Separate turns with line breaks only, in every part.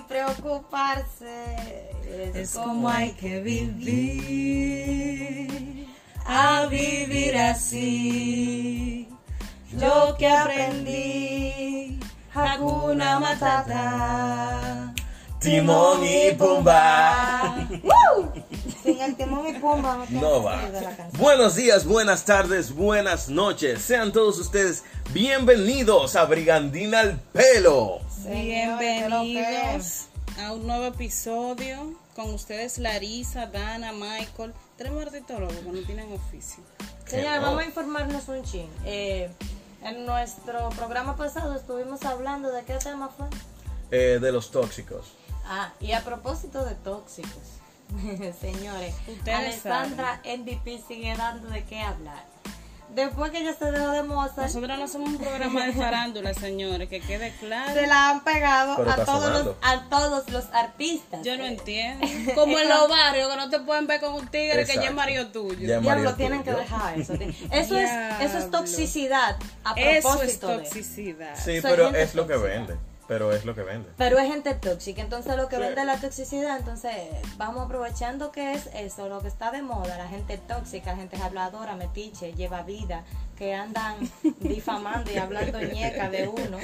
sin preocuparse.
Es como hay que vivir, a vivir así. Lo que aprendí, Hakuna Matata.
Timón y Pumba.
Sin el timón y pumba no,
va. Buenos días, buenas tardes, buenas noches. Sean todos ustedes bienvenidos a Brigandina al Pelo.
Bienvenidos a un nuevo episodio con ustedes Larisa, Dana, Michael. Tres martitólogos que no tienen oficio.
Señora,
no.
vamos a informarnos un chin. Eh, en nuestro programa pasado estuvimos hablando de qué tema fue.
Eh, de los tóxicos.
Ah, y a propósito de tóxicos, señores,
Ustedes
Alessandra MVP sigue dando de qué hablar. Después que ella se dejó de Mozart,
Nosotros no somos un programa de farándula, señores, que quede claro.
se la han pegado
Pero
a todos, los, a todos los artistas.
Yo no
Eh,
entiendo. Como en los barrios, que no te pueden ver con un tigre que ya es
Exacto.
marido tuyo.
Ya
Diablo,
marido
tienen que dejar eso. Eso es, eso es toxicidad a
Eso es
propósito de.
toxicidad.
Sí,
Soy
pero es lo que vende. Pero es lo que vende.
Pero es gente tóxica, entonces lo que
Sí.
vende la toxicidad, entonces vamos aprovechando que es eso, lo que está de moda, la gente tóxica, gente habladora, metiche, lleva vida, que andan difamando y hablando ñeca de uno.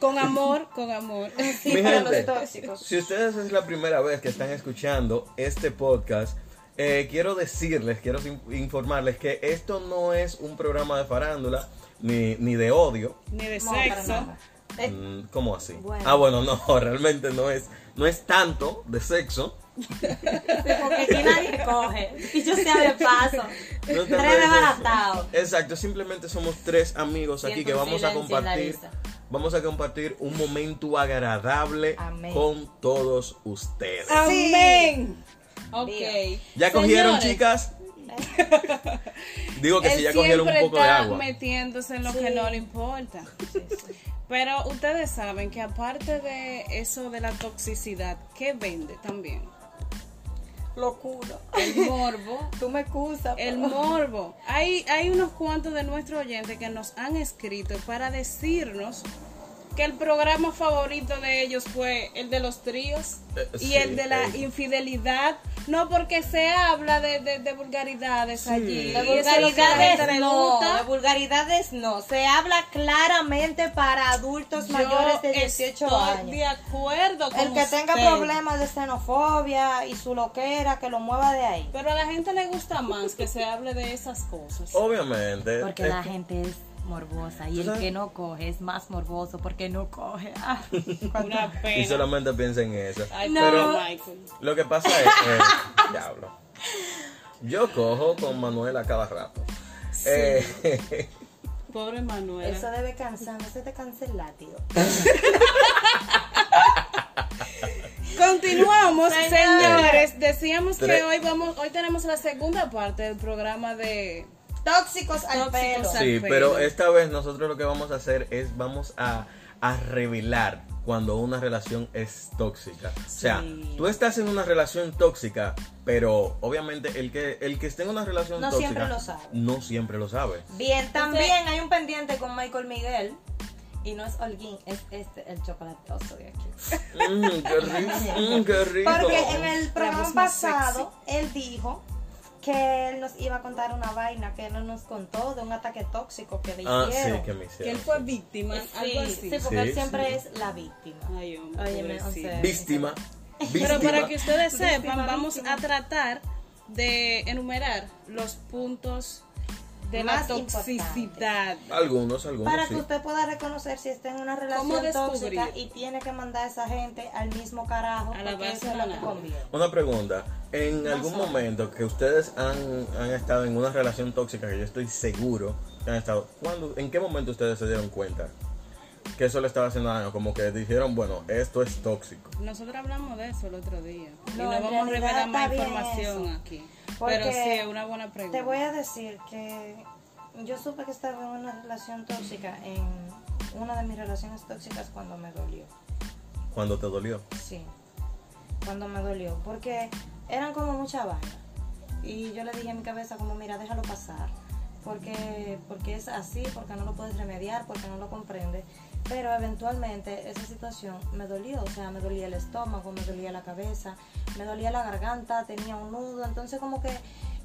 Con amor, con amor.
Sí,
Mi
para
gente,
los tóxicos.
si ustedes es la primera vez que están escuchando este podcast, eh, quiero decirles, quiero in- informarles que esto no es un programa de farándula ni, ni de odio.
Ni de sexo.
Mm, ¿Cómo así?
Bueno.
Ah, bueno, no, realmente no es, no es tanto de sexo.
porque aquí nadie coge. Y yo sea de paso.
No
Tres desbaratados.
Exacto, simplemente somos tres amigos aquí
Siento
que vamos a compartir. Vamos a compartir un momento agradable
Amén.
con todos ustedes.
Amén. Ok.
¿Ya cogieron,
Señores,
Digo que
Él
si ya cogieron un poco de
está
agua.
metiéndose en lo
Sí.
que no le importa. Pero ustedes saben que aparte de eso de la toxicidad, ¿qué vende también?
Locura.
El morbo.
Tú me excusas.
El
pero-
morbo. Hay, hay unos cuantos de nuestros oyentes que nos han escrito para decirnos que el programa favorito de ellos fue el de los tríos
Eh,
y
sí,
el de la
eh.
infidelidad. No porque se habla de, de- de vulgaridades allí.
De vulgaridades no, de vulgaridades no. Se habla claramente para adultos mayores de 18
estoy
años.
de acuerdo con
El que tenga problemas de xenofobia y su loquera, que lo mueva de ahí.
Pero a la gente le gusta más que se hable de esas cosas.
Obviamente.
Porque
es
la
que-
gente es morbosa y
¿Tú
el que no coge es más morboso porque no coge. Ah,
Una
Y
pena.
solamente piensen en eso.
Ay,
No.
pero Michael.
Lo que pasa es. eh, diablo. Yo cojo con Manuel a cada rato. Eh,
Pobre Manuel.
Eso debe cansar, no se te cansa el látigo.
Continuamos,
Señores.
señores. Decíamos que hoy vamos, hoy tenemos la segunda parte del programa de
Tóxicos al
Tóxicos
pelo.
al-
sí,
pelo.
pero esta vez nosotros lo que vamos a hacer es vamos a, a revelar cuando una relación es tóxica. O sea, tú estás en una relación tóxica, pero obviamente el que el que esté en una relación
No
tóxica
siempre lo sabe.
no siempre lo sabe.
Bien, también hay un pendiente con Michael Miguel. Y no es Holguín, es este, el chocolatoso de aquí.
Mm, qué rico, mm, qué rico.
Porque en el programa pasado, él dijo que él nos iba a contar una vaina que él no nos contó de un ataque tóxico que le
Ah,
hicieron.
sí, que me
que
hicieron.
él fue víctima,
Sí,
algo así.
sí, porque
Sí,
él siempre
sí.
es la víctima.
Ay, hombre,
Óyeme, o sea,
Víctima.
Pero
víctima.
para que ustedes
Víctima,
sepan, vamos
víctima.
a tratar de enumerar los puntos de
Más
la toxicidad.
Algunos, algunos
Para
sí.
que usted pueda reconocer si está en una
¿Cómo
relación tóxica y tiene que mandar a esa gente al mismo carajo
A la base
eso es
de
lo
la
que
nada.
conviene.
Una pregunta. En
No
algún
sabe.
momento que ustedes han, han estado en una relación tóxica, que yo estoy seguro que han estado, ¿cuándo, ¿en qué momento ustedes se dieron cuenta que eso le estaba haciendo daño? Como que dijeron, bueno, esto es tóxico.
Nosotros hablamos de eso el otro día. y
No,
no vamos a revelar más información
eso.
aquí.
Porque
Pero sí, es una buena pregunta.
Te voy a decir que yo supe que estaba en una relación tóxica en una de mis relaciones tóxicas cuando me dolió.
Cuando te dolió.
Sí, cuando me dolió. Porque eran como mucha vaina. Y yo le dije en mi cabeza como, mira, déjalo pasar. porque, porque es así, porque no lo puedes remediar, porque no lo comprendes. Pero eventualmente esa situación me dolió, o sea, me dolía el estómago, me dolía la cabeza, me dolía la garganta, tenía un nudo, entonces como que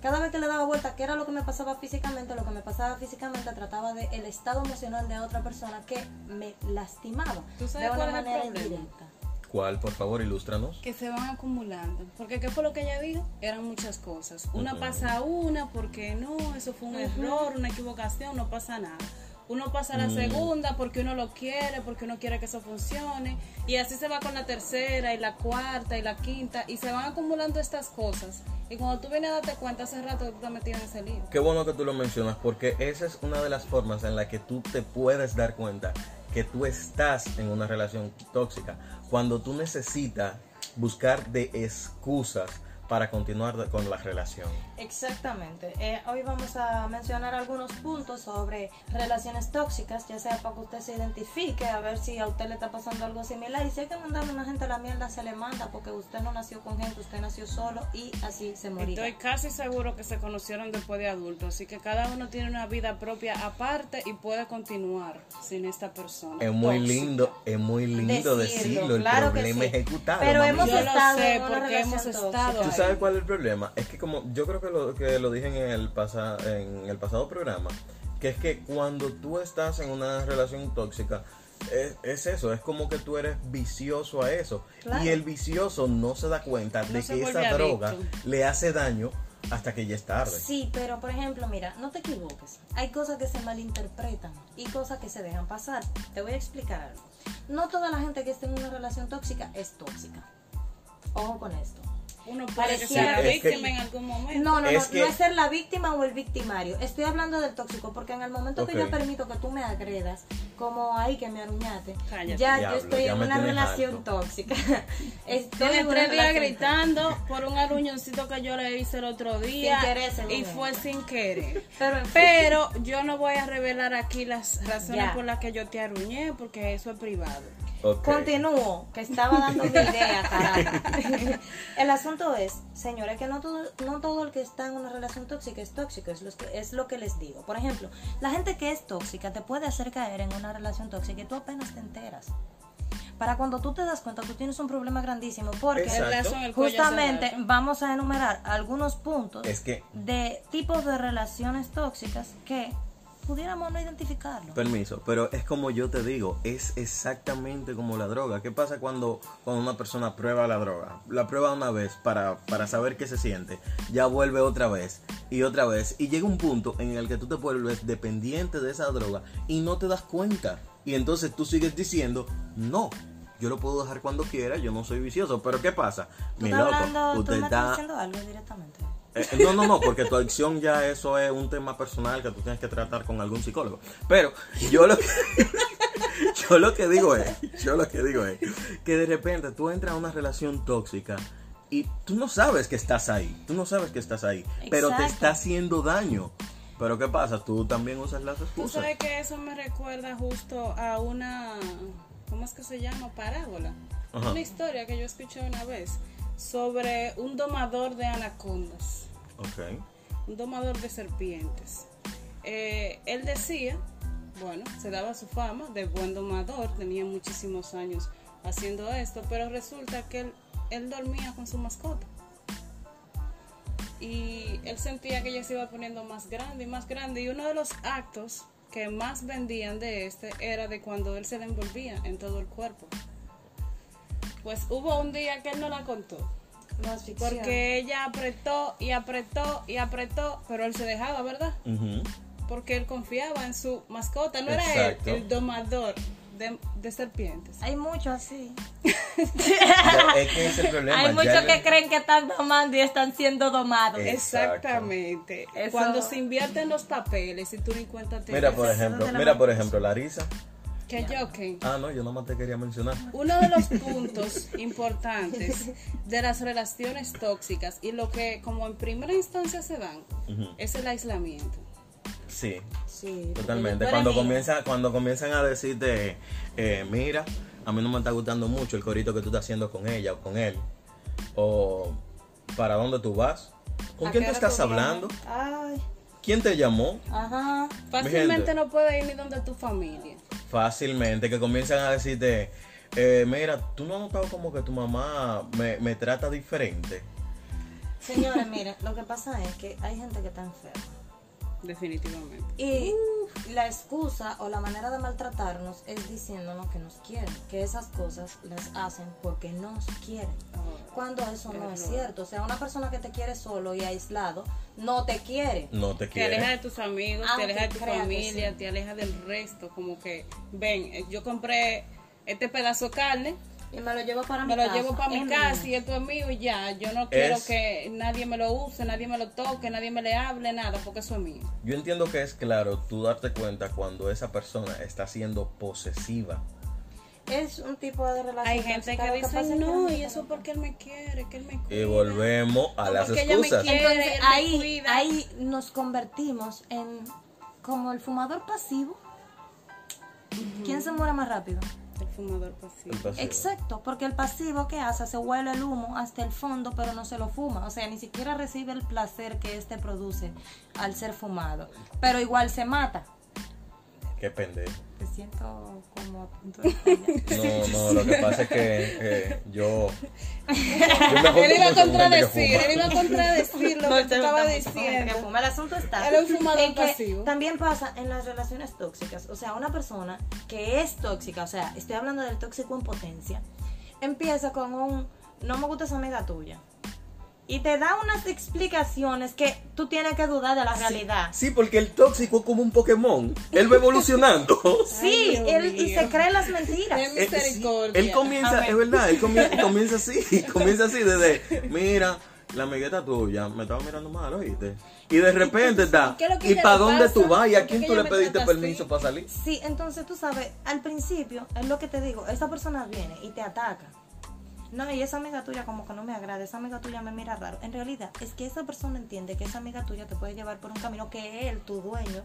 cada vez que le daba vuelta, ¿qué era lo que me pasaba físicamente? Lo que me pasaba físicamente trataba de el estado emocional de otra persona que me lastimaba
¿Tú sabes
de
cuál
una manera indirecta.
¿Cuál, por favor, ilústranos?
que se van acumulando. Porque ¿qué fue lo que ella dijo? Eran muchas cosas. Una pasa a una porque no, eso fue un error, una equivocación, no pasa nada. Uno pasa a la
Mm.
segunda porque uno lo quiere, porque uno quiere que eso funcione. Y así se va con la tercera y la cuarta y la quinta. Y se van acumulando estas cosas. Y cuando tú vienes a darte cuenta hace rato que tú estás metido en ese lío.
Qué bueno que tú lo mencionas porque esa es una de las formas en la que tú te puedes dar cuenta que tú estás en una relación tóxica. Cuando tú necesitas buscar de excusas para continuar con la relación.
Exactamente. Eh, hoy vamos a mencionar algunos puntos sobre relaciones tóxicas, ya sea para que usted se identifique, a ver si a usted le está pasando algo similar. Y si hay que mandarle a una gente a la mierda, se le manda, porque usted no nació con gente, usted nació solo y así se morirá.
Estoy casi seguro que se conocieron después de adultos, así que cada uno tiene una vida propia aparte y puede continuar sin esta persona.
Es muy
tóxica.
lindo, es muy lindo decirlo, el
claro que
problema
sí.
es ejecutarlo.
Pero
mami.
hemos
Yo lo
estado
sé,
en una
porque hemos
tóxica.
estado
¿Tú sabes cuál es el problema? Es que como yo creo que lo, que lo dije en el, pasa, en el pasado programa, que es que cuando tú estás en una relación tóxica, es, es eso, es como que tú eres vicioso a eso.
Claro.
Y el vicioso no se da cuenta de
se
que esa droga
adicto.
le hace daño hasta que ya es tarde.
Sí, pero por ejemplo, mira, no te equivoques. Hay cosas que se malinterpretan y cosas que se dejan pasar. Te voy a explicar algo. No toda la gente que esté en una relación tóxica es tóxica. Ojo con esto.
Uno puede
Pareciera-
es que-
víctima en algún momento.
No, no,
Es
no,
que-
no es ser la víctima o el victimario. Estoy hablando del tóxico porque en el momento que yo permito que tú me agredas, como ahí que me aruñaste,
Cállate.
ya
Diablo,
yo estoy
ya
en una relación tóxica. Estoy en
tres días gritando por un aruñoncito que yo le hice el otro día.
Sin querer, según
y fue sin querer.
Pero, en fin.
Pero yo no voy a revelar aquí las razones
Ya.
por las que yo te arruñé, porque eso es privado.
Continúo, que estaba dando mi idea, carajo. El asunto es, señores, que no todo, no todo el que está en una relación tóxica es tóxico, es lo, que, es lo que les digo. Por ejemplo, la gente que es tóxica te puede hacer caer en una relación tóxica y tú apenas te enteras. Para cuando tú te das cuenta, tú tienes un problema grandísimo porque
Exacto.
Justamente vamos a enumerar algunos puntos
Es que
de tipos de relaciones tóxicas que pudiéramos no identificarlo.
Permiso, pero es como yo te digo, es exactamente como la droga. ¿Qué pasa cuando, cuando una persona prueba la droga? La prueba una vez para, para saber qué se siente, ya vuelve otra vez y otra vez y llega un punto en el que tú te vuelves dependiente de esa droga y no te das cuenta. Y entonces tú sigues diciendo, no, yo lo puedo dejar cuando quiera, yo no soy vicioso. Pero ¿qué pasa?
¿Tú
Mi loco,
hablando, tú
usted
estás
está...
diciendo algo directamente?
Eh, no, no, no, porque tu adicción ya eso es un tema personal que tú tienes que tratar con algún psicólogo. Pero yo lo que, yo lo que digo es, yo lo que digo es que de repente tú entras a una relación tóxica y tú no sabes que estás ahí, tú no sabes que estás ahí, pero te está haciendo daño. Pero ¿qué pasa? Tú también usas las
Tú
excusas.
sabes que eso me recuerda justo a una, ¿cómo es que se llama? Parábola.
Ajá.
Una historia que yo escuché una vez sobre un domador de anacondas, Un domador de serpientes. Eh, él decía, bueno, se daba su fama de buen domador, tenía muchísimos años haciendo esto, pero resulta que él, él dormía con su mascota. Y él sentía que ella se iba poniendo más grande y más grande. Y uno de los actos que más vendían de este era de cuando él se le envolvía en todo el cuerpo. Pues hubo un día que él no la contó.
No ficción.
Porque ella apretó y apretó y apretó, pero él se dejaba, ¿verdad? Porque él confiaba en su mascota, no era él el domador de, de serpientes.
Hay muchos así.
Ya, es que ese es el problema.
Hay muchos que creen que están domando y están siendo domados.
Exactamente.
Eso-
Cuando se invierten los papeles y tú ni cuenta te
Mira, por ejemplo, mira, por ejemplo, Larisa.
Que yo, que
Ah, no, yo nomás te quería mencionar.
uno de los puntos importantes de las relaciones tóxicas y lo que como en primera instancia se dan es el aislamiento.
Sí,
Sí,
Totalmente. Cuando comienza, cuando comienzan a decirte, eh, mira, a mí no me está gustando mucho el corito que tú estás haciendo con ella o con él, o para dónde tú vas, ¿con
¿A
quién te estás hablando?
Ay,
¿Quién te llamó?
Ajá.
Fácilmente no puede ir ni donde tu familia.
Fácilmente, que comienzan a decirte, eh, mira, tú no has notado como que tu mamá me, me trata diferente.
Señores, miren, lo que pasa es que hay gente que está enferma.
Definitivamente.
Y la excusa o la manera de maltratarnos es diciéndonos que nos quieren, que esas cosas las hacen porque nos quieren. Cuando eso no es cierto. O sea, una persona que te quiere solo y aislado no te quiere.
No te
Te aleja
quiere.
de tus amigos,
Aunque
te aleja de tu familia,
sí.
te aleja del resto. Como que, ven, eh, yo compré este pedazo de carne,
Y me lo llevo para
me
mi
lo
casa.
llevo para mi casa
mío.
y esto es mío y ya. Yo no quiero
Es-
que nadie me lo use, nadie me lo toque, nadie me le hable, nada, porque eso es mío.
Yo entiendo que es claro tú darte cuenta cuando esa persona está siendo posesiva.
Es un tipo de relación.
Hay gente que
Lo
dice,
que
no, y eso porque él me quiere, que él me cuida.
Y volvemos a
No,
las
porque ella me
excusas.
quiere.
Entonces
me
ahí, ahí nos convertimos en como el fumador pasivo. ¿Quién se muere más rápido?
El fumador pasivo.
El pasivo.
Exacto, porque el pasivo que hace se huele el humo hasta el fondo, pero no se lo fuma. O sea, ni siquiera recibe el placer que este produce al ser fumado. Pero igual se mata.
Qué pendejo.
Siento como a punto de.
No, no, lo que pasa es que eh, yo.
Él iba a contradecir, él iba a contradecir lo
No,
que tú
que
diciendo.
fuma. El asunto está
Era un fumador
en que
pasivo.
También pasa en las relaciones tóxicas. O sea, una persona que es tóxica, o sea, estoy hablando del tóxico en potencia, empieza con un no me gusta esa amiga tuya. Y te da unas explicaciones que tú tienes que dudar de la realidad.
Sí, porque el tóxico es como un Pokémon. Él va evolucionando.
Sí,
Ay,
él, y se cree las mentiras.
Eh, sí, él comienza, es verdad, él comienza, comienza así, comienza así desde, mira, la amigueta tuya me estaba mirando mal, ¿oíste? Y de repente está,
¿Qué es lo que
¿y
ella
para dónde
pasa?
tú vas? ¿Y a
¿Por
quién tú le pediste permiso para salir?
Sí, entonces tú sabes, al principio es lo que te digo, esa persona viene y te ataca. No, y esa amiga tuya como que no me agrada, esa amiga tuya me mira raro. En realidad es que esa persona entiende que esa amiga tuya te puede llevar por un camino que él, tu dueño,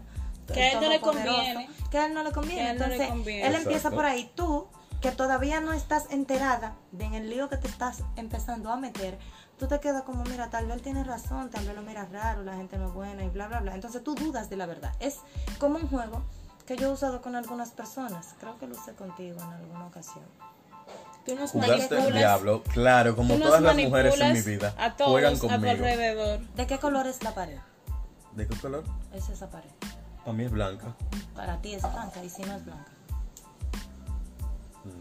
Que a él no le conviene.
Que a él no le conviene.
No le
Entonces,
conviene.
él empieza
Exacto.
por ahí, tú, que todavía no estás enterada de en el lío que te estás empezando a meter, tú te quedas como, mira, tal vez él tiene razón, tal vez lo miras raro, la gente no es buena y bla, bla, bla. Entonces tú dudas de la verdad. Es como un juego que yo he usado con algunas personas. Creo que lo usé contigo en alguna ocasión.
Tú nos
Jugaste el diablo, claro, como
tú nos
todas las mujeres en mi vida,
a todos
juegan
a tu
conmigo.
alrededor.
¿De qué color es la pared?
¿De qué color?
Es esa pared.
Para mí es blanca.
Para ti es blanca y si no es blanca.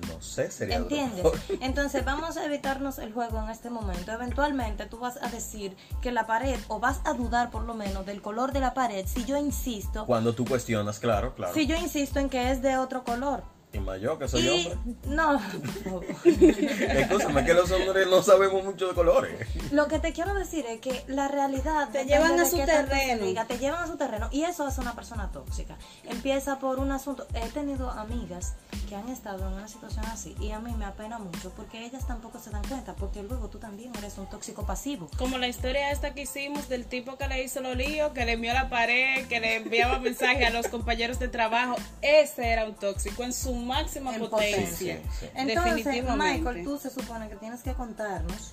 No sé, sería
¿Entiendes? Entonces vamos a evitarnos el juego en este momento. Eventualmente tú vas a decir que la pared, o vas a dudar por lo menos del color de la pared, si yo insisto,
Cuando tú cuestionas, claro, claro.
si yo insisto en que es de otro color.
Y más yo, que soy
y
hombre.
no.
Escúchame, que los hombres no sabemos mucho de colores.
Lo que te quiero decir es que la realidad
Te llevan a su terreno.
diga, te llevan a su terreno y eso hace una persona tóxica. Empieza por un asunto. He tenido amigas que han estado en una situación así y a mí me apena mucho porque ellas tampoco se dan cuenta porque luego tú también eres un tóxico pasivo.
Como la historia esta que hicimos del tipo que le hizo los líos, que le envió a la pared, que le enviaba mensajes a los compañeros de trabajo. Ese era un tóxico en su máxima
En
potencia.
potencia.
Sí, sí, sí.
Entonces,
Definitivamente.
Michael, tú se supone que tienes que contarnos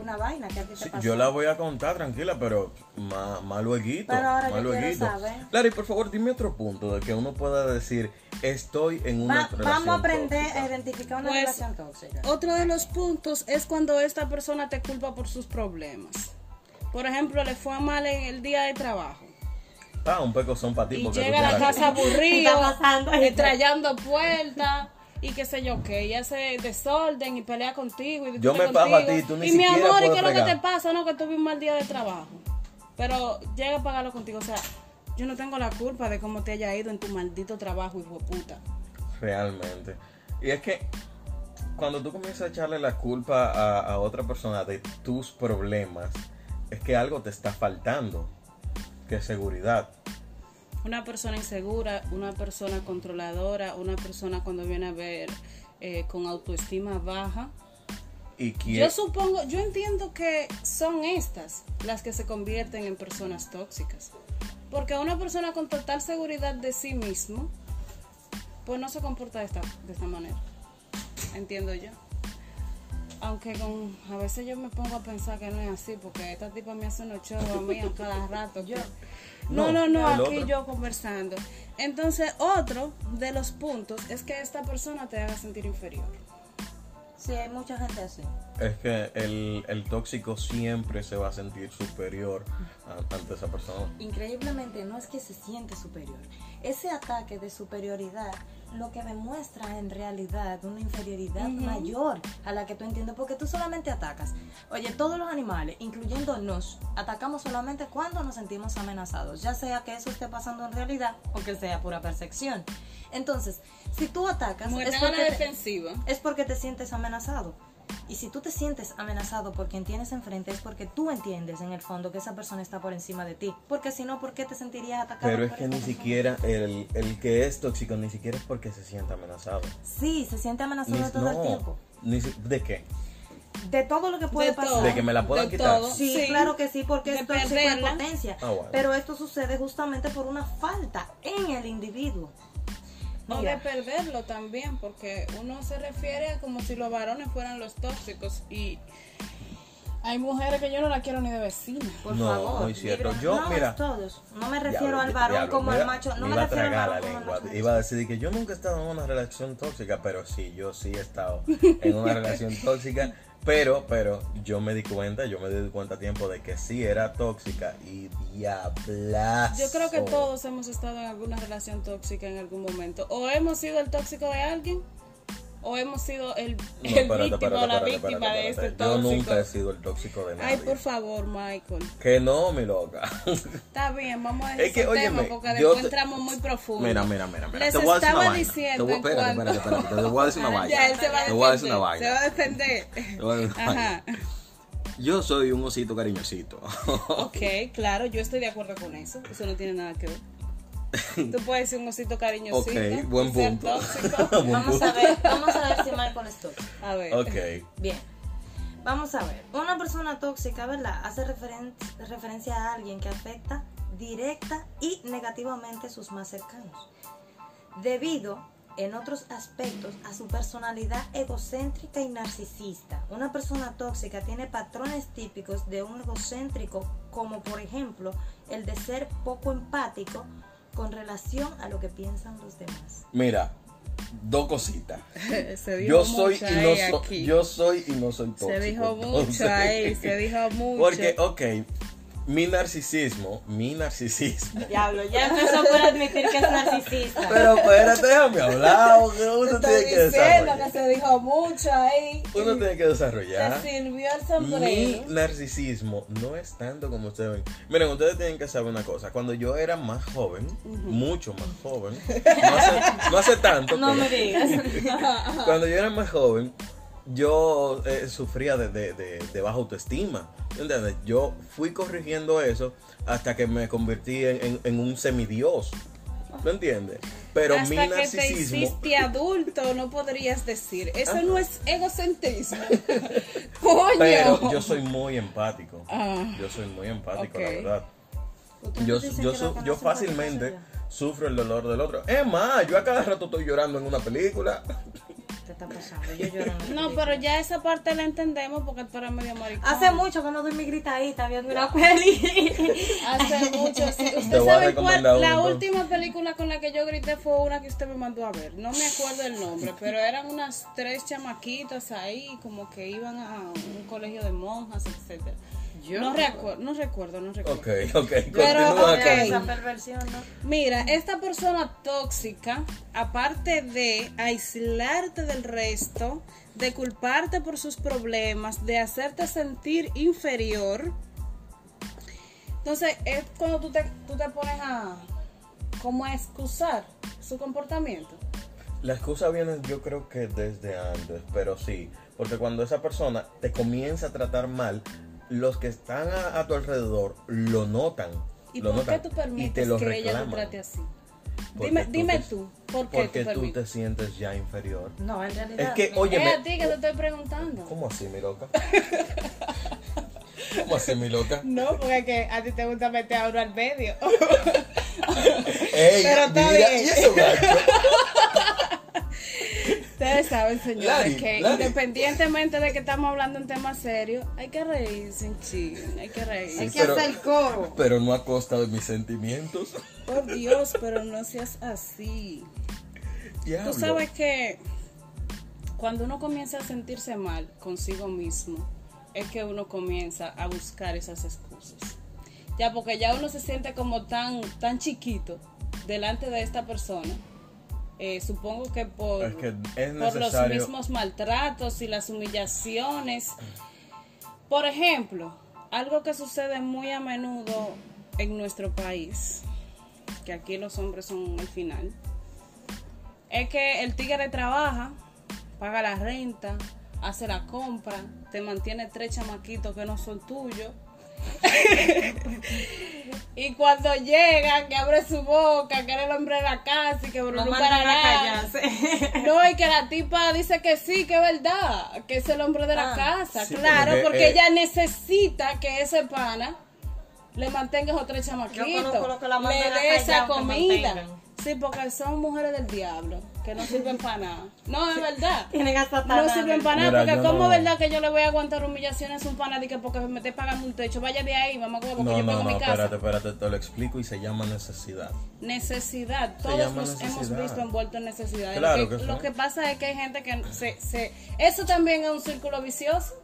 una vaina que a ti te
Sí,
pasó.
yo la voy a contar tranquila, pero más más lueguito.
Pero ahora yo
más
quiero
lueguito.
saber.
Claro, y por favor, dime otro punto de que uno pueda decir, estoy en una
Va-
relación
vamos a aprender
tóxica".
a identificar una
Pues,
relación tóxica.
Otro de los puntos es cuando esta persona te culpa por sus problemas. Por ejemplo, le fue mal en el día de trabajo.
Ah, un peco son para ti.
Y llega a la casa aburrido, trayendo puertas y qué sé yo qué, y hace desorden y pelea contigo y
Yo me pago a ti, tú ni
Y mi amor, ¿y qué es lo que te pasa? No, que tuve un mal día de trabajo. Pero llega a pagarlo contigo, o sea, yo no tengo la culpa de cómo te haya ido en tu maldito trabajo, hijo de puta.
Realmente. Y es que cuando tú comienzas a echarle la culpa a, a otra persona de tus problemas, es que algo te está faltando. Que seguridad.
Una persona insegura, una persona controladora, una persona cuando viene a ver eh, con autoestima baja.
Y
Yo supongo, yo entiendo que son estas las que se convierten en personas tóxicas. Porque una persona con total seguridad de sí mismo, pues no se comporta de esta, de esta manera. Entiendo yo. Aunque con, a veces yo me pongo a pensar que no es así, porque esta tipa me hace unos shows a mí a cada rato. no, no, no, aquí
otro.
yo conversando. Entonces, otro de los puntos es que esta persona te haga sentir inferior.
Sí, hay mucha gente así.
Es que el, el tóxico siempre se va a sentir superior a- ante esa persona.
Increíblemente no es que se siente superior. Ese ataque de superioridad lo que demuestra en realidad una inferioridad mayor a la que tú entiendes porque tú solamente atacas. Oye, todos los animales, incluyendo nos, atacamos solamente cuando nos sentimos amenazados, ya sea que eso esté pasando en realidad o que sea pura percepción. Entonces, si tú atacas es porque te- es porque te sientes amenazado. Y si tú te sientes amenazado por quien tienes enfrente, es porque tú entiendes en el fondo que esa persona está por encima de ti. Porque si no, ¿por qué te sentirías atacado?
Pero es que ni
persona?
siquiera el, el que es tóxico ni siquiera es porque se sienta amenazado.
Sí, se siente amenazado
Ni-
todo el
no,
tiempo.
ni ¿De qué?
De todo lo que puede
De
pasar.
todo.
De que me la puedan
De
quitar.
todo.
Sí,
Sí.
claro que sí, porque
De
esto es potencia.
Bueno.
Pero esto sucede justamente por una falta en el individuo.
O de perderlo también, porque uno se refiere a como si los varones fueran los tóxicos y hay mujeres que yo no la quiero ni de vecina.
por
No,
favor.
muy cierto. Yo,
no,
mira-
todos. No me refiero
Diablo,
al varón
diablo,
como
me
el
iba-
macho. No
me
me,
iba a
refiero al
tragar
varón
la
como
lengua.
macho.
Iba a decir que yo nunca he estado en una relación tóxica, pero sí, yo sí he estado en una relación tóxica. Pero, pero, yo me di cuenta, yo me di cuenta a tiempo de que sí era tóxica y diablazo.
Yo creo que todos hemos estado en alguna relación tóxica en algún momento. O hemos sido el tóxico de alguien, o hemos sido el,
No,
el
espérate,
víctima
espérate,
o la
espérate,
víctima
espérate,
de este
espérate. Yo
tóxico.
nunca he sido el tóxico de nadie.
Ay, por favor, Michael.
Que no, mi loca.
Está bien, vamos a dejar
Es que,
ese
óyeme,
tema porque después
te-
entramos muy profundo.
Mira, mira, mira, mira.
Les
te voy a decir
estaba
una vaina.
diciendo
Te voy, espérate,
cuanto-
espérate, espérate. Te voy a decir una vaina.
Ya, él se va a
Te voy a decir
defender.
una
Se va
vaina.
a defender.
Te voy a decir una
Ajá.
vaina. Yo soy un osito cariñosito.
Ok, claro, yo estoy de acuerdo con eso. Eso no tiene nada que ver. Tú puedes ser un osito cariñosito.
Ok, buen punto.
Vamos
punto.
a ver, vamos a ver si Michael es tóxico.
A ver.
Ok.
Bien. Vamos a ver. Una persona tóxica, ¿verdad? Hace referen- referencia a alguien que afecta directa y negativamente a sus más cercanos. Debido, en otros aspectos, a su personalidad egocéntrica y narcisista. Una persona tóxica tiene patrones típicos de un egocéntrico, como por ejemplo el de ser poco empático con relación a lo que piensan los demás.
Mira, dos cositas.
Se dijo
Yo soy,
mucho
y no
ahí
so-
aquí.
yo soy y no soy tóxico.
Se dijo mucho
entonces-
ahí, se dijo mucho.
Porque, ok, mi narcisismo, mi narcisismo.
Diablo, ya empezó por admitir que es narcisista.
Pero espérate, déjame hablar, uno
estoy
tiene que
diciendo que
desarrollar.
se dijo mucho ahí.
Uno tiene que desarrollar.
Se sirvió el
Mi
sombrero.
narcisismo no es tanto como ustedes ven. Miren, ustedes tienen que saber una cosa. Cuando yo era más joven, mucho más joven, no hace, no hace tanto,
No
pero
me digas.
cuando yo era más joven, yo eh, sufría de, de- de- de baja autoestima. ¿Entiendes? Yo fui corrigiendo eso hasta que me convertí en, en- en un semidios. ¿Me entiendes? Pero
Hasta
mi
que te
narcisismo.
hiciste adulto, no podrías decir. Eso no es egocentrismo. Coño.
Pero yo soy muy empático.
Ah.
Yo soy muy empático, la verdad. Yo, yo, su-
lo
yo fácilmente sufro el dolor del otro. Es más, yo a cada rato estoy llorando en una película.
¿Qué está pasando? Yo lloro
No, pero ya esa parte la entendemos porque tú eres medio maricón.
Hace mucho que no doy mi gritadita viendo una peli.
Hace mucho. sí.
Te
Usted sabe cuál. La
uno.
última película con la que yo grité fue una que usted me mandó a ver. No me acuerdo el nombre, pero eran unas tres chamaquitas ahí, como que iban a un colegio de monjas, etcétera. No, recuerdo, no recuerdo, no recuerdo.
Ok, ok,
Pero,
Esa perversión, ¿no?
Mira, esta persona tóxica, aparte de aislarte del resto, de culparte por sus problemas, de hacerte sentir inferior, entonces es cuando tú te, tú te pones a como a excusar su comportamiento.
La excusa viene yo creo que desde antes, pero sí, porque cuando esa persona te comienza a tratar mal, los que están a, a tu alrededor lo notan.
¿Y
lo
por qué
notan
tú
y
permites
te lo
que ella te trate así?
Porque
Dime,
tú
dime
te-
tú, ¿por qué
Porque
tú
tú te sientes ya inferior.
No, en realidad.
Es que, oye,
Es a ti que te estoy preguntando.
¿Cómo así, mi loca? ¿Cómo así, mi loca?
No, porque es que a ti te gusta meter a uno al medio.
Ey,
Pero está
mira,
bien.
¿y eso?
Ustedes saben, señores,
Lari,
que
Lari.
independientemente de que estamos hablando en temas serios, hay que reírse un ching, hay que reírse.
Hay que
pero-
hacer coro.
Pero no a costa de mis sentimientos.
Por Dios, pero no seas así.
Diablo.
Tú sabes que cuando uno comienza a sentirse mal consigo mismo, es que uno comienza a buscar esas excusas. Ya, porque ya uno se siente como tan, tan chiquito delante de esta persona. Eh, supongo que por,
Es que es
por los mismos maltratos y las humillaciones. Por ejemplo, algo que sucede muy a menudo en nuestro país, que aquí los hombres son el final, es que el tigre trabaja, paga la renta, hace la compra, te mantiene tres chamaquitos que no son tuyos. y cuando llega, que abre su boca, que era el hombre de la casa y que Bruno
callarse.
No, y que la tipa dice que sí, que es verdad, que es el hombre de la
Ah.
casa.
Sí,
claro,
porque,
porque
eh,
ella necesita que ese pana le mantenga esos tres chamaquitos.
Yo conozco lo que la mandan
le dé esa comida. Sí, porque son mujeres del diablo, que no sirven para nada. No, es verdad.
Tienen a Satanás.
No sirven para nada, porque
yo
como
no-
es verdad que yo le voy a aguantar humillaciones a un pana que porque me esté pagando un techo, vaya de ahí, mamá, porque
No,
yo
no,
pago
no,
mi casa.
espérate, espérate, te lo explico y se llama necesidad.
Necesidad, todos nos hemos visto envueltos en necesidad.
Claro
lo, que,
que sí.
lo que pasa es que hay gente que se, se... Eso también es un círculo vicioso.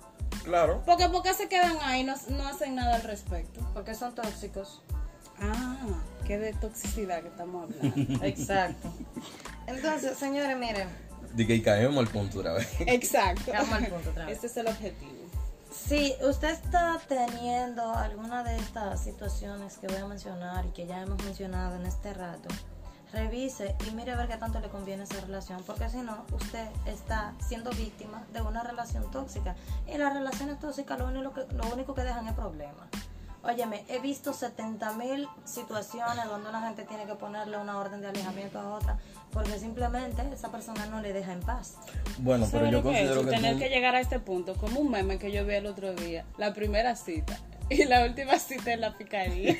Claro.
Porque ¿por qué se quedan ahí no, no hacen nada al respecto?
Porque son tóxicos.
Ah, qué de toxicidad que estamos hablando.
Exacto. Entonces, señores, miren.
De que caemos al punto otra vez.
Exacto.
Vamos al punto otra vez.
Ese es el objetivo.
Si usted está teniendo alguna de estas situaciones que voy a mencionar y que ya hemos mencionado en este rato, revise y mire a ver qué tanto le conviene esa relación, porque si no, usted está siendo víctima de una relación tóxica. Y las relaciones tóxicas lo único que, lo único que dejan es problemas. Óyeme, he visto 70 mil situaciones donde una gente tiene que ponerle una orden de alejamiento a otra porque simplemente esa persona no le deja en paz.
Bueno, pero
¿Sabe
yo
que
considero que
Tener
tú-
que llegar a este punto, como un meme que yo vi el otro día, la primera cita y la última cita en la picadilla.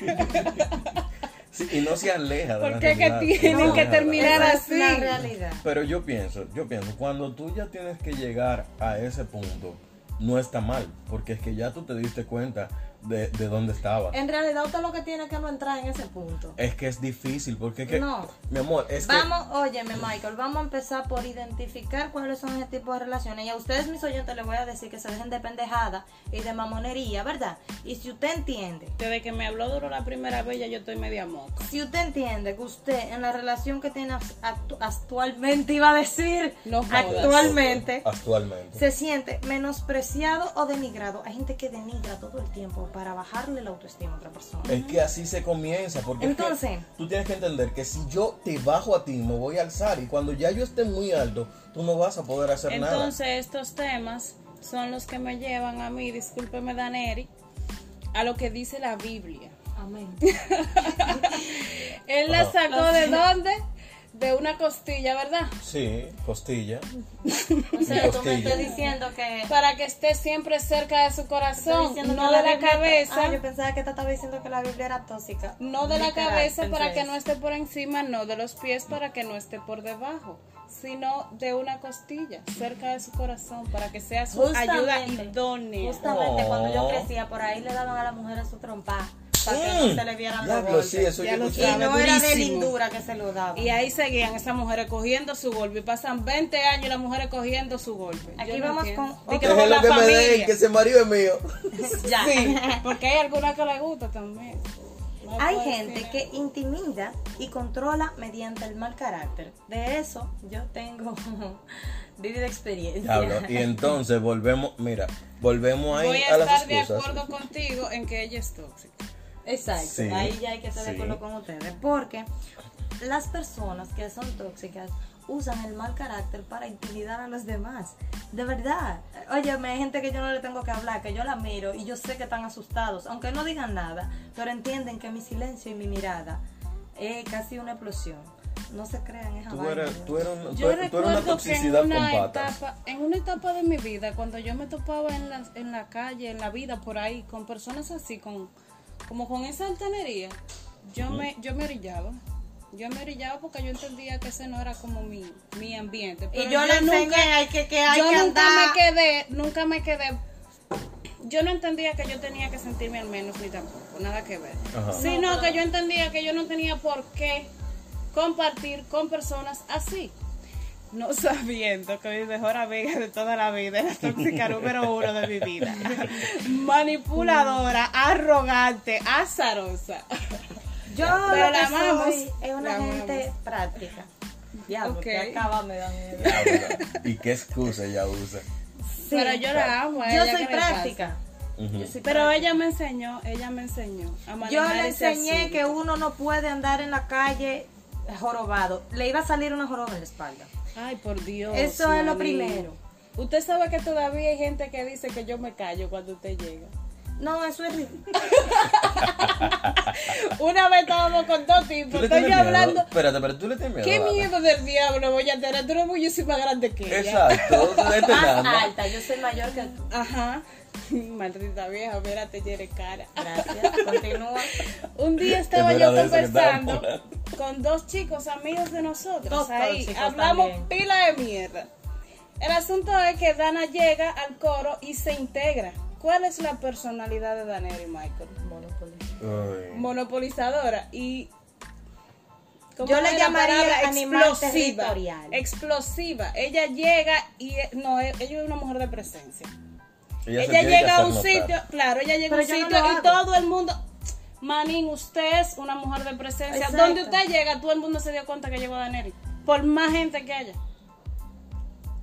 Sí, y no se aleja de la
¿Por qué que
realidad,
tienen
no
que
de la
terminar
es la
así.
realidad.
Pero yo pienso, yo pienso, cuando tú ya tienes que llegar a ese punto, no está mal, porque es que ya tú te diste cuenta de, de dónde estabas.
En realidad usted lo que tiene es que no entrar en ese punto.
Es que es difícil, porque es que,
No.
mi amor, es que
Vamos, óyeme Michael, vamos a empezar por identificar cuáles son ese tipo de relaciones. Y a ustedes, mis oyentes, les voy a decir que se dejen de pendejada y de mamonería, ¿verdad? Y si usted entiende,
Desde que me habló duro la primera vez, ya yo estoy media moca.
si usted entiende que usted en la relación que tiene actu- actualmente, iba a decir,
No
actualmente,
actualmente.
se siente menospreciado o denigrado. Hay gente que denigra todo el tiempo para bajarle la autoestima a otra persona.
Es que así se comienza, porque es que
Entonces-
tú tienes que entender que si yo te bajo a ti, me voy a alzar, y cuando ya yo esté muy alto, tú no vas a poder hacer nada.
Entonces, estos temas son los que me llevan a mí, discúlpeme Daneri, a lo que dice la Biblia.
Amén.
Él la sacó de dónde? De una costilla, ¿verdad?
Sí, costilla.
O sea, tú me estás diciendo que
Para que esté siempre cerca de su corazón, no de la cabeza.
Ah, yo pensaba que te estaba diciendo que la Biblia era tóxica.
No de la
Literal,
cabeza para que
eso.
no esté por encima, no de los pies para que no esté por debajo, sino de una costilla, cerca de su corazón, para que sea su ayuda idónea.
Justamente
Oh.
cuando yo crecía, por ahí le daban a las mujeres su trompa para que no
Mm,
se le vieran los golpes.
sí, eso
Ya lo
y no era de
durísimo.
lindura que se lo daban.
Y ahí seguían esas mujeres cogiendo su golpe. Y pasan 20 años y las mujeres cogiendo su golpe.
Aquí
Yo no
vamos
entiendo.
con otro-
Déjenlo
la
que me
familia.
den, que ese marido es mío.
Ya.
Sí, porque hay alguna que le gusta también. No
Hay gente
decir
que intimida y controla mediante el mal carácter. De eso yo tengo vivida experiencia.
Diablo, y entonces volvemos, mira, volvemos ahí
Voy
a,
a
las
estar de
excusas.
acuerdo contigo en que ella es tóxica.
Exacto,
Sí,
ahí ya hay que estar de
sí.
acuerdo con ustedes. Porque las personas que son tóxicas usan el mal carácter para intimidar a los demás. De verdad. Oye, hay gente que yo no le tengo que hablar, que yo la miro y yo sé que están asustados, aunque no digan nada, pero entienden que mi silencio y mi mirada es casi una explosión. No se crean esa
Tú
vaina,
eres,
Dios.
tú eres, un- tú
Yo
eres- tú eres una
recuerdo que en
con
una,
patas.
etapa, en una etapa de mi vida, cuando yo me topaba en la, en la calle, en la vida, por ahí, con personas así, con como con esa altanería, yo me yo me orillaba. Yo me brillaba porque yo entendía que ese no era como mi, mi ambiente.
Y yo le enseñé
nunca-
hay que, que hay
yo
que
nunca
andar.
me quedé, nunca me quedé. Yo no entendía que yo tenía que sentirme al menos ni tampoco, nada que ver.
Ajá.
Sino que yo entendía que yo no tenía por qué compartir con personas así. No sabiendo que mi mejor amiga de toda la vida es la tóxica número uno de mi vida. Manipuladora, arrogante, azarosa.
Yo
Pero
lo
la
que
amamos.
soy es una
La
gente
amamos.
práctica. Que acaba me da miedo.
¿Y qué excusa ella usa?
Sí,
Pero yo la amo. a
yo
ella.
Yo soy
Pero
práctica.
ella me enseñó, ella me enseñó a
Yo le enseñé que uno no puede andar en la calle jorobado. Le iba a salir una joroba en la espalda.
Ay, por Dios.
Eso es lo primero.
Usted sabe que todavía hay gente que dice que yo me callo cuando usted llega.
No, eso es ridículo.
Una vez estábamos con dos
¿Tú
tipos,
le
estoy
tienes
yo
miedo?
hablando.
Espérate, pero tú le tienes miedo.
¿Qué
Ana?
miedo del diablo voy a tener? Tú eres muchísimo más grande que ella.
Exacto, tú
Más
dando.
alta, yo soy mayor que tú.
Ajá. Maldita vieja, mira, te llere cara.
Gracias, continúa.
Un día estaba yo conversando con dos chicos amigos de nosotros.
Dos
ahí hablamos
también.
pila de mierda. El asunto es que Dana llega al coro y se integra. ¿Cuál es la personalidad de Daniel y Michael?
Monopoly.
Uy.
Monopolizadora y ¿cómo
Yo le llamaría territorial.
Explosiva. Ella llega y eh, no, ella es una mujer de presencia.
Ella,
llega a un
notar.
sitio, claro, ella llega a un
no
sitio y todo el mundo, Manín, usted es una mujer de presencia.
Exacto.
Donde usted llega, todo el mundo se dio cuenta que llegó Daneri. Por más gente que haya.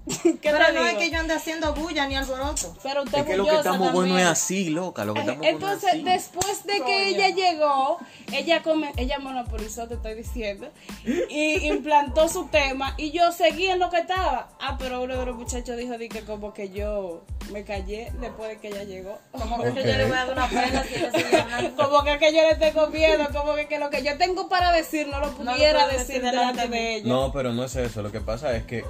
¿Qué
Pero no
digo?
es que yo ande haciendo bulla ni alboroto.
Pero usted
Es que lo que estamos bueno
también.
es así, loca. Lo que estamos bueno es
Entonces,
así.
después de que
Coño.
ella llegó, ella come, ella monopolizó, te estoy diciendo, y implantó su tema, y yo seguí en lo que estaba. Ah, pero uno de los muchachos dijo di que como que yo me callé después de que ella llegó.
Como que yo le voy a dar una pena si.
Como que, que yo le tengo miedo, como que, que lo que yo tengo para decir no lo pudiera decir
decir
delante
delante de
de ella.
No, pero no es eso. Lo que pasa es que.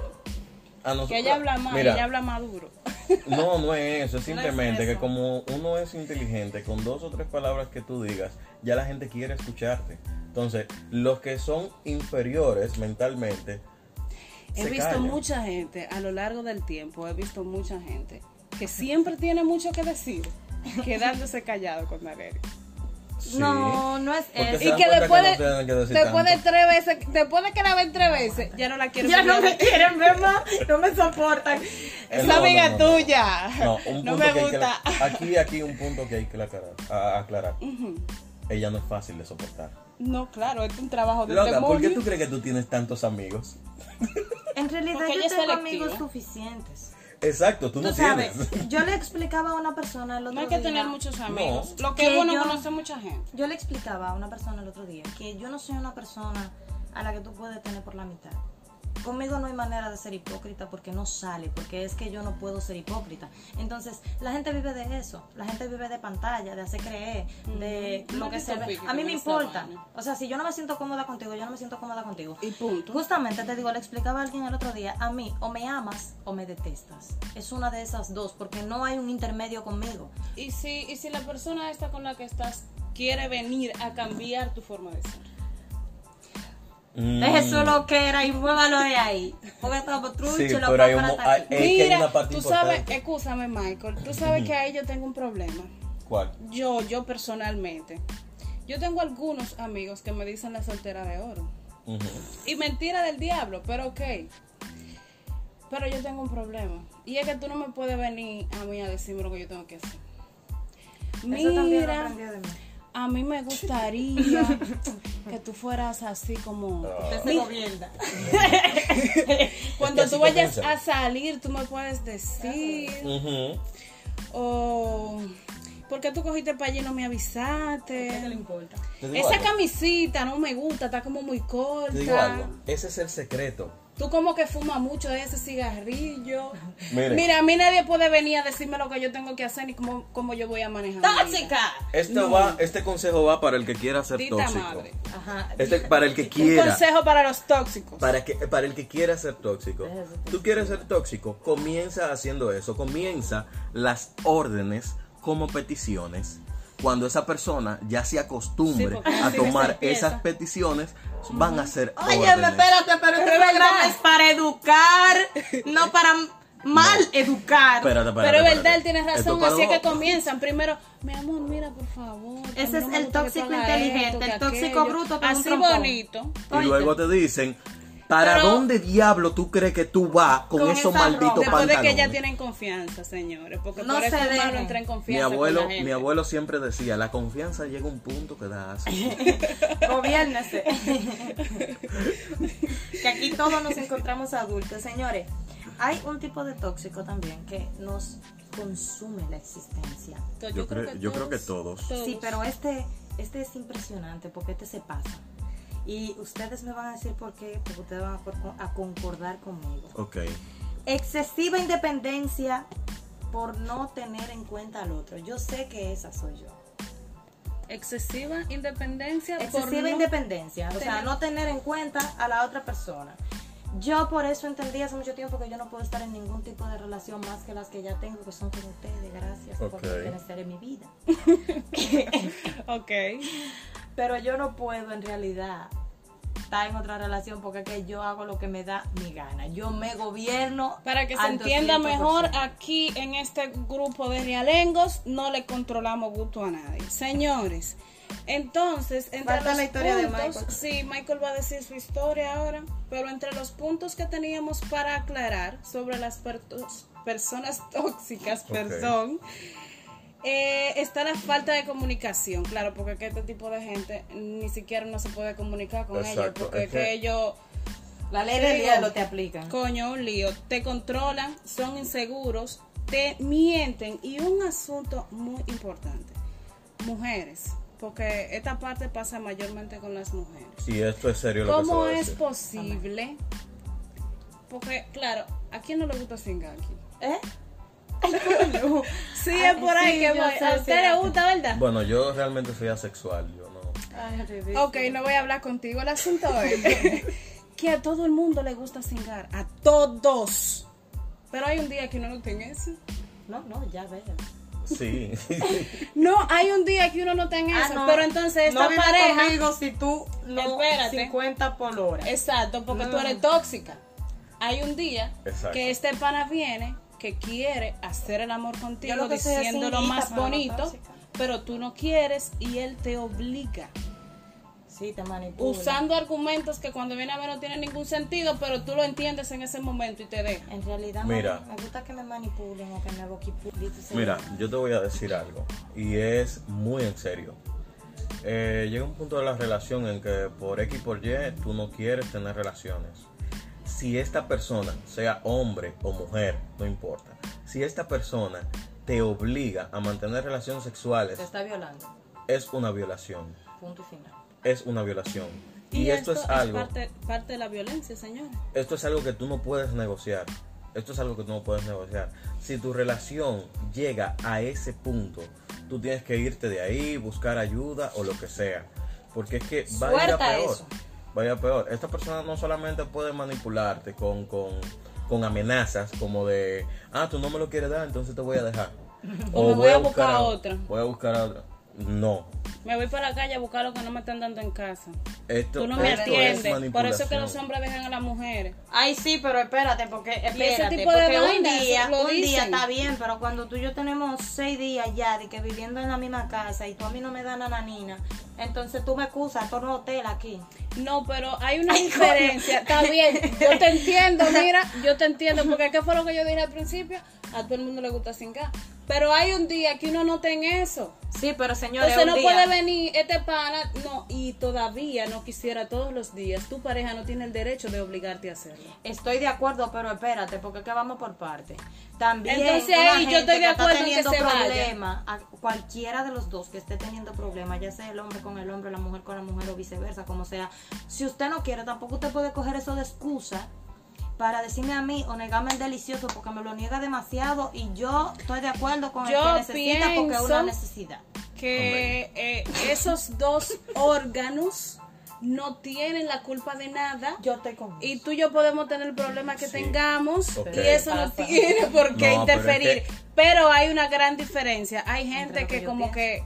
A nosotros,
Que ella habla más,
Mira,
ella habla más duro.
No, no es eso, es simplemente
eso.
que como uno es inteligente, con dos o tres palabras que tú digas, ya la gente quiere escucharte. Entonces, los que son inferiores mentalmente,
He visto
callan.
mucha gente a lo largo del tiempo, he visto mucha gente que siempre tiene mucho que decir, quedándose callado con Valeria.
Sí.
No, no es eso.
Y que después
que
de,
no
después de tres veces, después de que la ven tres veces, ya no la quiero
Ya no me quieren ver más, no me soportan.
Esa
No,
amiga
no, no.
tuya.
No, un
No
punto
me
que hay que-
gusta.
aquí, aquí un punto que hay que aclarar. a- aclarar. Ella no es fácil de soportar.
No, claro, es un trabajo de
Loca, ¿por qué tú crees que tú tienes tantos amigos?
En realidad
Porque
yo
es
tengo amigos suficientes.
Exacto, tú,
Tú
no
sabes,
tienes.
yo le explicaba a una persona el otro
No hay que
día-
tener muchos amigos.
No.
Lo que
Que
es bueno
yo-
conocer mucha gente.
Yo le explicaba a una persona el otro día que yo no soy una persona a la que tú puedes tener por la mitad. Conmigo no hay manera de ser hipócrita porque no sale, porque es que yo no puedo ser hipócrita. Entonces, la gente vive de eso, la gente vive de pantalla, de hacer creer, de lo que se ve. A mí me importa.
vaina.
O sea, si yo no me siento cómoda contigo, yo no me siento cómoda contigo.
Y punto.
Justamente te digo, le explicaba a alguien el otro día, a mí o me amas o me detestas. Es una de esas dos, porque no hay un intermedio conmigo.
Y si, y si la persona esta con la que estás quiere venir a cambiar tu forma de ser.
Mm.
Deje su loquera y muévalo de ahí. Porque estamos truchos,
Sí,
los
pero hay un
para
mo-
estar aquí.
hay- Es que hay
Mira,
una parte
tú sabes, escúchame Michael, tú sabes que ahí yo tengo un problema.
¿Cuál?
Yo, yo personalmente. Yo tengo algunos amigos que me dicen la soltera de oro. Y mentira del diablo, pero ok. Pero yo tengo un problema. Y es que tú no me puedes venir a mí a decirme lo que yo tengo que hacer.
Eso también lo
Mira,
de mí.
A mí me gustaría que tú fueras así como...
Usted se gobierna.
Cuando tú vayas a salir, tú me puedes decir... O... ¿Por qué tú cogiste para allí y no me
¿Qué le
avisaste?
importa?
Te digo
Esa
algo.
camisita no me gusta, está como muy
Te digo algo.
corta.
Ese es el secreto.
Tú como que fumas mucho de ese cigarrillo.
Miren.
Mira, a mí nadie puede venir a decirme lo que yo tengo que hacer ni cómo, cómo yo voy a manejar.
¡Tóxica!
Este, va, este consejo va para el que quiera ser
Dita
tóxico.
madre.
Ajá.
Este, para el que
Un
quiera.
consejo para los tóxicos.
Para, que, para el que quiera ser tóxico. Tú quieres ser tóxico, comienza haciendo eso. Comienza las órdenes como peticiones. Cuando esa persona ya se acostumbre
Sí,
a tomar esas peticiones, van a ser
Oye,
órdenes.
espérate, pero este programa es para educar, no para mal educar.
Espérate, espérate,
Pero es verdad, él tiene razón, así es que comienzan. Primero, mi amor, mira, por favor.
Ese es el tóxico inteligente,
esto,
el tóxico
aquello.
bruto que es un
Así bonito.
Y luego te dicen, ¿para
Pero-
dónde diablo tú crees que tú vas con,
Con
esos malditos
ropa.
Después de que
pantalones?
ya tienen confianza, señores. Porque
No
por eso
se
malo entrar en
Mi
confianza
abuelo,
con la gente.
mi abuelo siempre decía, la confianza llega a un punto que da asco.
Gobiérnese. que aquí todos nos encontramos adultos, señores. Hay un tipo de tóxico también que nos consume la existencia.
Yo creo- yo creo que todos.
Sí, pero este, este es impresionante porque este se pasa. Y ustedes me van a decir por qué, porque ustedes van a, a concordar conmigo.
Ok.
Excesiva independencia por no tener en cuenta al otro. Yo sé que esa soy yo.
Excesiva independencia. por
Excesiva
no-
independencia, o sea,
tener-
no tener en cuenta a la otra persona. Yo por eso entendí hace mucho tiempo que yo no puedo estar en ningún tipo de relación más que las que ya tengo, que son con ustedes. Gracias por pertenecer en mi vida.
Ok.
Pero yo no puedo en realidad estar en otra relación porque es que yo hago lo que me da mi gana. Yo me gobierno.
Para que se entienda
200%.
mejor, aquí en este grupo de realengos no le controlamos gusto a nadie. Señores, entonces, entre
Falta
los
la historia de
puntos,
Michael.
sí, Michael va a decir su historia ahora, pero entre los puntos que teníamos para aclarar sobre las per- personas tóxicas, perdón, eh, está la falta de comunicación, claro, porque que este tipo de gente ni siquiera no se puede comunicar con ellos, porque
es
que
que-
ellos
La ley del hielo te aplican.
Coño, un lío. Te controlan, son inseguros, te mienten y un asunto muy importante. Mujeres, porque esta parte pasa mayormente con las mujeres.
Y esto es serio lo que se
¿Cómo
va a
es
decir.
posible? Porque, claro, ¿a quién no le gusta cingar aquí?
¿Eh?
Sí, es por ahí
sí,
que voy.
sé,
A
sí.
usted le gusta, ¿verdad?
Bueno, yo realmente soy asexual, yo no.
Ay.
Ok, no voy a hablar contigo. El asunto es que a todo el mundo le gusta cingar. A todos. Pero hay un día que uno no tiene eso.
No, no, ya veo.
Sí.
No, hay un día que uno no tenga
Ah,
eso.
no.
Pero entonces esta
no
pareja.
conmigo si tú no
Espérate.
50 por hora.
Exacto, porque tú
No.
eres tóxica. Hay un día
Exacto.
que este pana viene que quiere hacer el amor contigo
lo
diciendo lo más
pero
bonito, pero tú no quieres y él te obliga.
Sí, te manipula.
Usando argumentos que cuando viene a ver no tienen ningún sentido, pero tú lo entiendes en ese momento y te deja.
En realidad,
Mira.
me gusta que me manipulen o que me boquipulen.
Mira, yo te voy a decir algo. Y es muy en serio. Eh, llega un punto de la relación en que por X y por Y tú no quieres tener relaciones. Si esta persona, sea hombre o mujer, no importa. Si esta persona te obliga a mantener relaciones sexuales,
Te está violando.
es una violación.
Punto y final.
Es una violación. Y, esto, es algo.
parte, parte de la violencia, señores.
esto es algo que tú no puedes negociar. Esto es algo que tú no puedes negociar. Si tu relación llega a ese punto, tú tienes que irte de ahí, buscar ayuda o lo que sea. Porque es que va a ir a peor.
eso.
Va a ir a peor. Esta persona no solamente puede manipularte con, con, con amenazas como de, ah, tú no me lo quieres dar, entonces te voy a dejar.
O voy a buscar a otra.
Voy a buscar a otra. No.
Me voy para la calle a buscar lo que no me están dando en casa.
Esto,
Tú no me
esto es
entiendes. Por eso es que los hombres dejan a las mujeres.
Ay, sí, pero espérate, porque espérate,
tipo de
porque un
vainas
día, un día
dicen.
está bien, pero cuando tú y yo tenemos seis días ya de que viviendo en la misma casa y tú a mí no me das nananina, entonces tú me excusas, todo un hotel aquí.
No, pero hay una diferencia. Está bien, yo te entiendo, mira, yo te entiendo, porque ¿qué fue lo que yo dije al principio? A todo el mundo le gusta cingar. Pero hay un día que uno no tenga eso.
Sí, pero señores,
Entonces no
día-
puede venir este pana, no, y todavía no quisiera todos los días. Tu pareja no tiene el derecho de obligarte a hacerlo.
Estoy de acuerdo, pero espérate, porque que vamos por parte. También
Entonces,
una
ahí yo estoy de
que está
acuerdo en que
teniendo
se vaya.
a cualquiera de los dos que esté teniendo problemas, ya sea el hombre con el hombre, la mujer con la mujer o viceversa, como sea. Si usted no quiere, tampoco usted puede coger eso de excusa para decirme a mí o negarme el delicioso porque me lo niega demasiado y yo estoy de acuerdo con
Yo
el que necesita porque es una necesidad.
Que eh, esos dos órganos no tienen la culpa de nada.
Yo estoy con
Y tú y yo podemos tener el problema que
Sí.
tengamos y eso no tiene por qué
No, pero es
interferir.
que-
Pero hay una gran diferencia. Hay gente
que
como
pienso.
que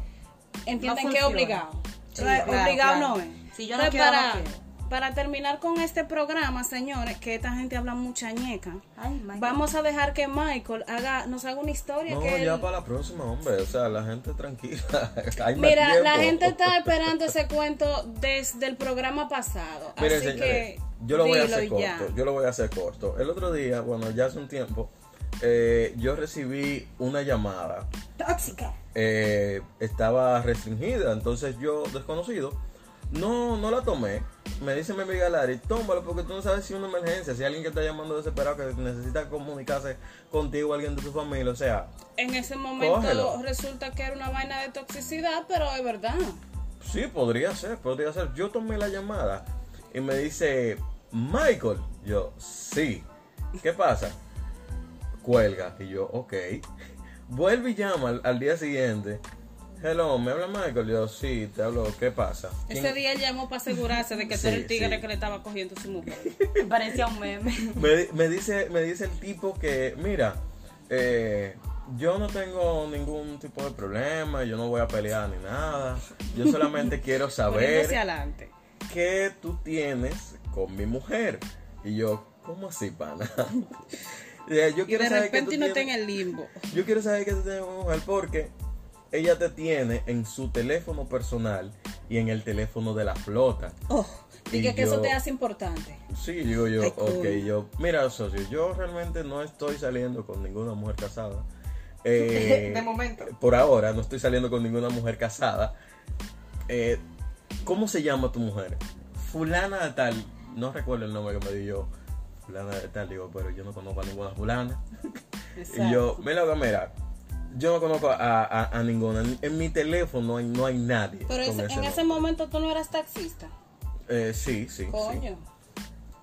entienden
No
que es obligado.
Sí,
Entonces,
claro,
obligado
claro.
no es.
Si yo no quiero, no
para,
quiero.
Para terminar con este programa, señores, que esta gente habla mucha ñeca,
Ay,
vamos a dejar que Michael haga, nos haga una historia
No,
que
ya
él-
para la próxima, hombre. O sea, la gente tranquila. Hay más
Mira, la gente está esperando ese cuento desde el programa pasado.
Miren,
así
señores,
que
yo lo voy a hacer corto.
ya.
Yo lo voy a hacer corto. El otro día, bueno, ya hace un tiempo, eh, yo recibí una llamada.
Tóxica.
eh, estaba restringida, entonces yo, desconocido, no, no la tomé. Me dice mi amiga Lari, tómalo porque tú no sabes si es una emergencia, si hay alguien que está llamando desesperado, que necesita comunicarse contigo, alguien de tu familia, o sea,
En ese momento
Cógelo.
resulta que era una vaina de toxicidad, pero es verdad.
Sí, podría ser, podría ser. Yo tomé la llamada y me dice, Michael. Yo, sí. ¿Qué pasa? Cuelga. Y yo, ok. Vuelve y llama al, al día siguiente. Hello, ¿me habla Michael? Yo, sí, te hablo. ¿Qué pasa? ¿Quién-
Ese día él llamó para asegurarse de que tú
Sí,
eres el tigre
sí.
que le estaba cogiendo su mujer.
Parecía un meme.
me, di- me dice me dice el tipo que mira eh, yo no tengo ningún tipo de problema yo no voy a pelear ni nada yo solamente quiero saber qué tú tienes con mi mujer y yo cómo así pana Eh,
Y de
saber que
repente
tú
uno está en
tienes-
el limbo.
yo quiero saber que tú tienes una mujer porque ella te tiene en su teléfono personal y en el teléfono de la flota
Oh, dije que eso
yo-
te hace importante.
Sí, digo yo,
Ay, cool.
ok, yo, mira, socio, yo realmente no estoy saliendo con ninguna mujer casada. Eh,
De momento.
Por ahora, no estoy saliendo con ninguna mujer casada. Eh, ¿Cómo se llama tu mujer? Fulana de tal, no recuerdo el nombre que me dio Fulana de tal, digo, pero yo no conozco a ninguna fulana. Y yo, mira, mira, yo no conozco a, a- a ninguna. En, mi teléfono no hay, no hay nadie.
Pero en ese momento tú no eras taxista.
Eh, sí, sí. sí.
Coño.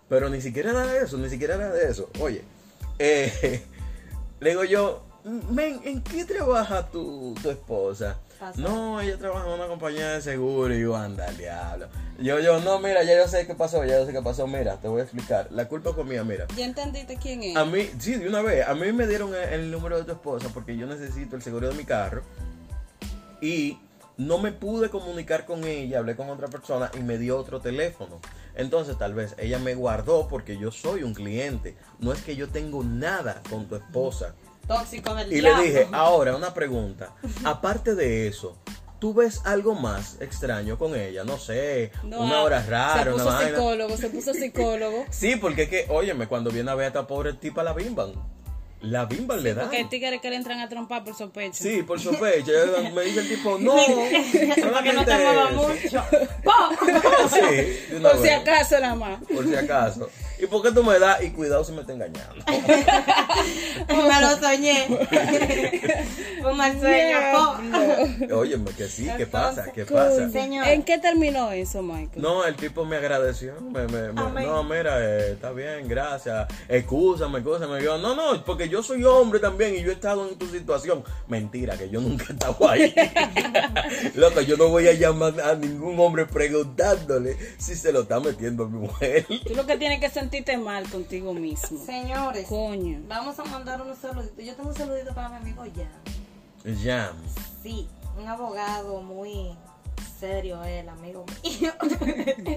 Pero ni siquiera era de eso, ni siquiera era de eso. Oye, eh, le digo yo, men, ¿en qué trabaja tu, tu esposa?
Pasa.
No, ella trabaja en una compañía de seguro y yo, anda al diablo. Yo, yo, no, mira, ya yo sé qué pasó, ya yo sé qué pasó, mira, te voy a explicar. La culpa fue mía, mira.
¿Ya entendiste quién es?
A mí, sí, de una vez, a mí me dieron el, el número de tu esposa porque yo necesito el seguro de mi carro y no me pude comunicar con ella, hablé con otra persona y me dio otro teléfono. Entonces tal vez ella me guardó porque yo soy un cliente, no es que yo tengo nada con tu esposa.
Tóxico del
Y le dije, ahora una pregunta, aparte de eso, ¿tú ves algo más extraño con ella? No sé,
No,
una hora
Se
rara, una
puso
vaina.
psicólogo, se puso psicólogo.
Sí, porque es que, óyeme, cuando viene a ver a esta pobre tipa la bimban. La bimban le da.
Porque hay tigres que le entran a trompar por sospecha.
Sí, por sospecha. Me dice el tipo, no,
Para que no te mueva mucho. ¡Pum!
Sí, una
Por si acaso nada más.
Por si acaso. ¿Y por qué tú me das? Y cuidado si me está engañando.
Me lo soñé. Fue un mal sueño.
Óyeme, que sí, ¿qué pasa? ¿Qué
Cool.
pasa?
Señor.
¿En qué terminó eso, Michael?
No, el tipo me agradeció. Me, me- no, mira, eh, está bien, gracias. Excúsame, excúsame. Yo, no, no, porque yo soy hombre también y yo he estado en tu situación. Mentira, que yo nunca he estado ahí. Loco, yo no voy a llamar a ningún hombre preguntándole si se lo está metiendo a mi mujer.
Tú lo que tienes que sentirte mal contigo mismo.
Señores,
Coño.
vamos a mandar unos saluditos. Yo tengo un saludito para mi amigo Jan.
Jam.
Sí, un abogado muy serio, el amigo mío.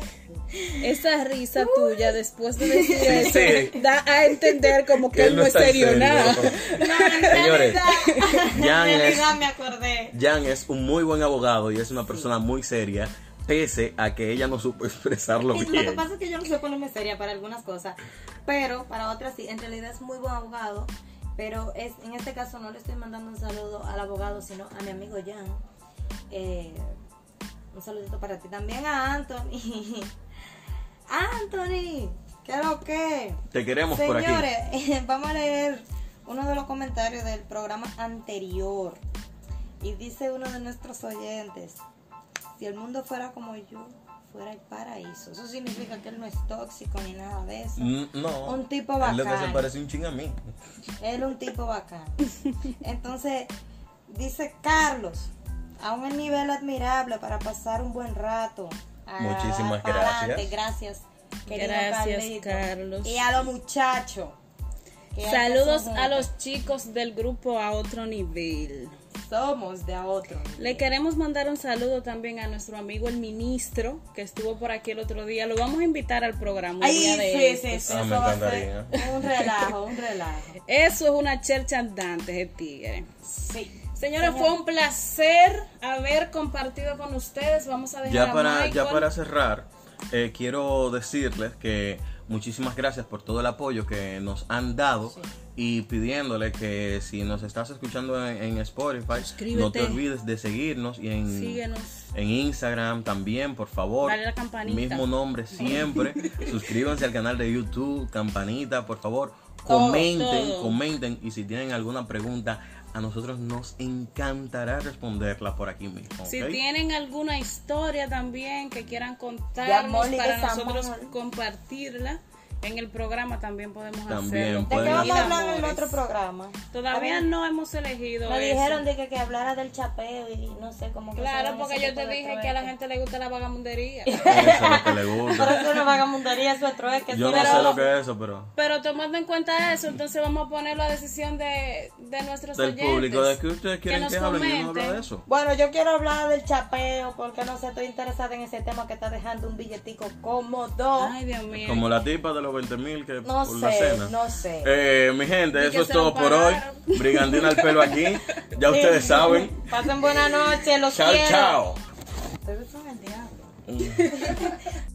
Esa risa tuya después de decir eso
Sí.
da a entender como que él no es serio
serio.
nada.
No,
Señores, Jan es-
me acordé.
Jan es un muy buen abogado y es una persona muy seria, pese a que ella no supo expresarlo
Y Lo que
bien.
pasa es que yo no sé ponerme seria para algunas cosas, pero para otras sí. En realidad es muy buen abogado, pero es en este caso no le estoy mandando un saludo al abogado, sino a mi amigo Jan. Eh, un saludito para ti también a Anthony. Anthony, ¿qué es lo que?
Te queremos por aquí.
Señores, vamos a leer uno de los comentarios del programa anterior. Y dice uno de nuestros oyentes, si el mundo fuera como yo, fuera el paraíso. Eso significa que él no es tóxico ni nada de eso.
Mm, No.
Un tipo
Él lo que se
bacán.
parece un ching a mí.
Él es un tipo bacán. Entonces, dice Carlos, a un nivel admirable para pasar un buen rato.
Muchísimas gracias.
adelante. Gracias. querido
Gracias,
Carlito.
Carlos.
Y a los muchachos.
Saludos a los chicos del grupo a otro nivel.
somos de a otro.
Le queremos mandar un saludo también a nuestro amigo el ministro que estuvo por aquí el otro día. Lo vamos a invitar al programa.
Ay,
día
sí,
de
sí, sí,
Ah,
eso
me
va a ser un relajo, un relajo.
Eso es una chercha andante, ese tigre.
Sí.
Señora, fue un placer haber compartido con ustedes. Vamos a dejar
Ya
a
para,
Michael.
ya para cerrar, eh, quiero decirles que muchísimas gracias por todo el apoyo que nos han dado y pidiéndole que si nos estás escuchando en, en Spotify, no te olvides de seguirnos y en,
Síguenos.
en Instagram también, por favor.
Dale la campanita.
Mismo nombre siempre. Suscríbanse al canal de YouTube, campanita, por favor.
Todo,
Comenten,
todo.
comenten y si tienen alguna pregunta, a nosotros nos encantará responderla por aquí mismo.
Si tienen alguna historia también que quieran contarnos para nosotros compartirla en el programa, también podemos
También
hacerlo.
¿De qué vamos a
hacer-
hablar en el otro programa?
Todavía no hemos elegido
Me
eso.
dijeron de que, que hablara del chapeo y no sé cómo que
Claro, porque yo te dije que a la gente le gusta la vagamundería.
Eso es lo que le
Pero
gusta.
eso no es vagamundería, eso es trueque.
Yo no sé lo que es eso, pero
Pero tomando en cuenta eso, entonces vamos a ponerlo a decisión de, de nuestros
del
oyentes.
público, de que ustedes quieren que, hablen, yo no hablo
comenten.
de eso.
Bueno, yo quiero hablar del chapeo porque no sé, estoy interesada en ese tema que está dejando un billetico cómodo.
Ay, Dios mío.
Como la tipa de los 20 mil que
No
por la
sé,
cena.
no sé.
Eh, mi gente,
Y
eso es todo por hoy. Brigandina al pelo aquí. Ya ustedes saben.
Pasen buena noche, los
Chao,
quiero.
chao.
Ustedes son el diablo.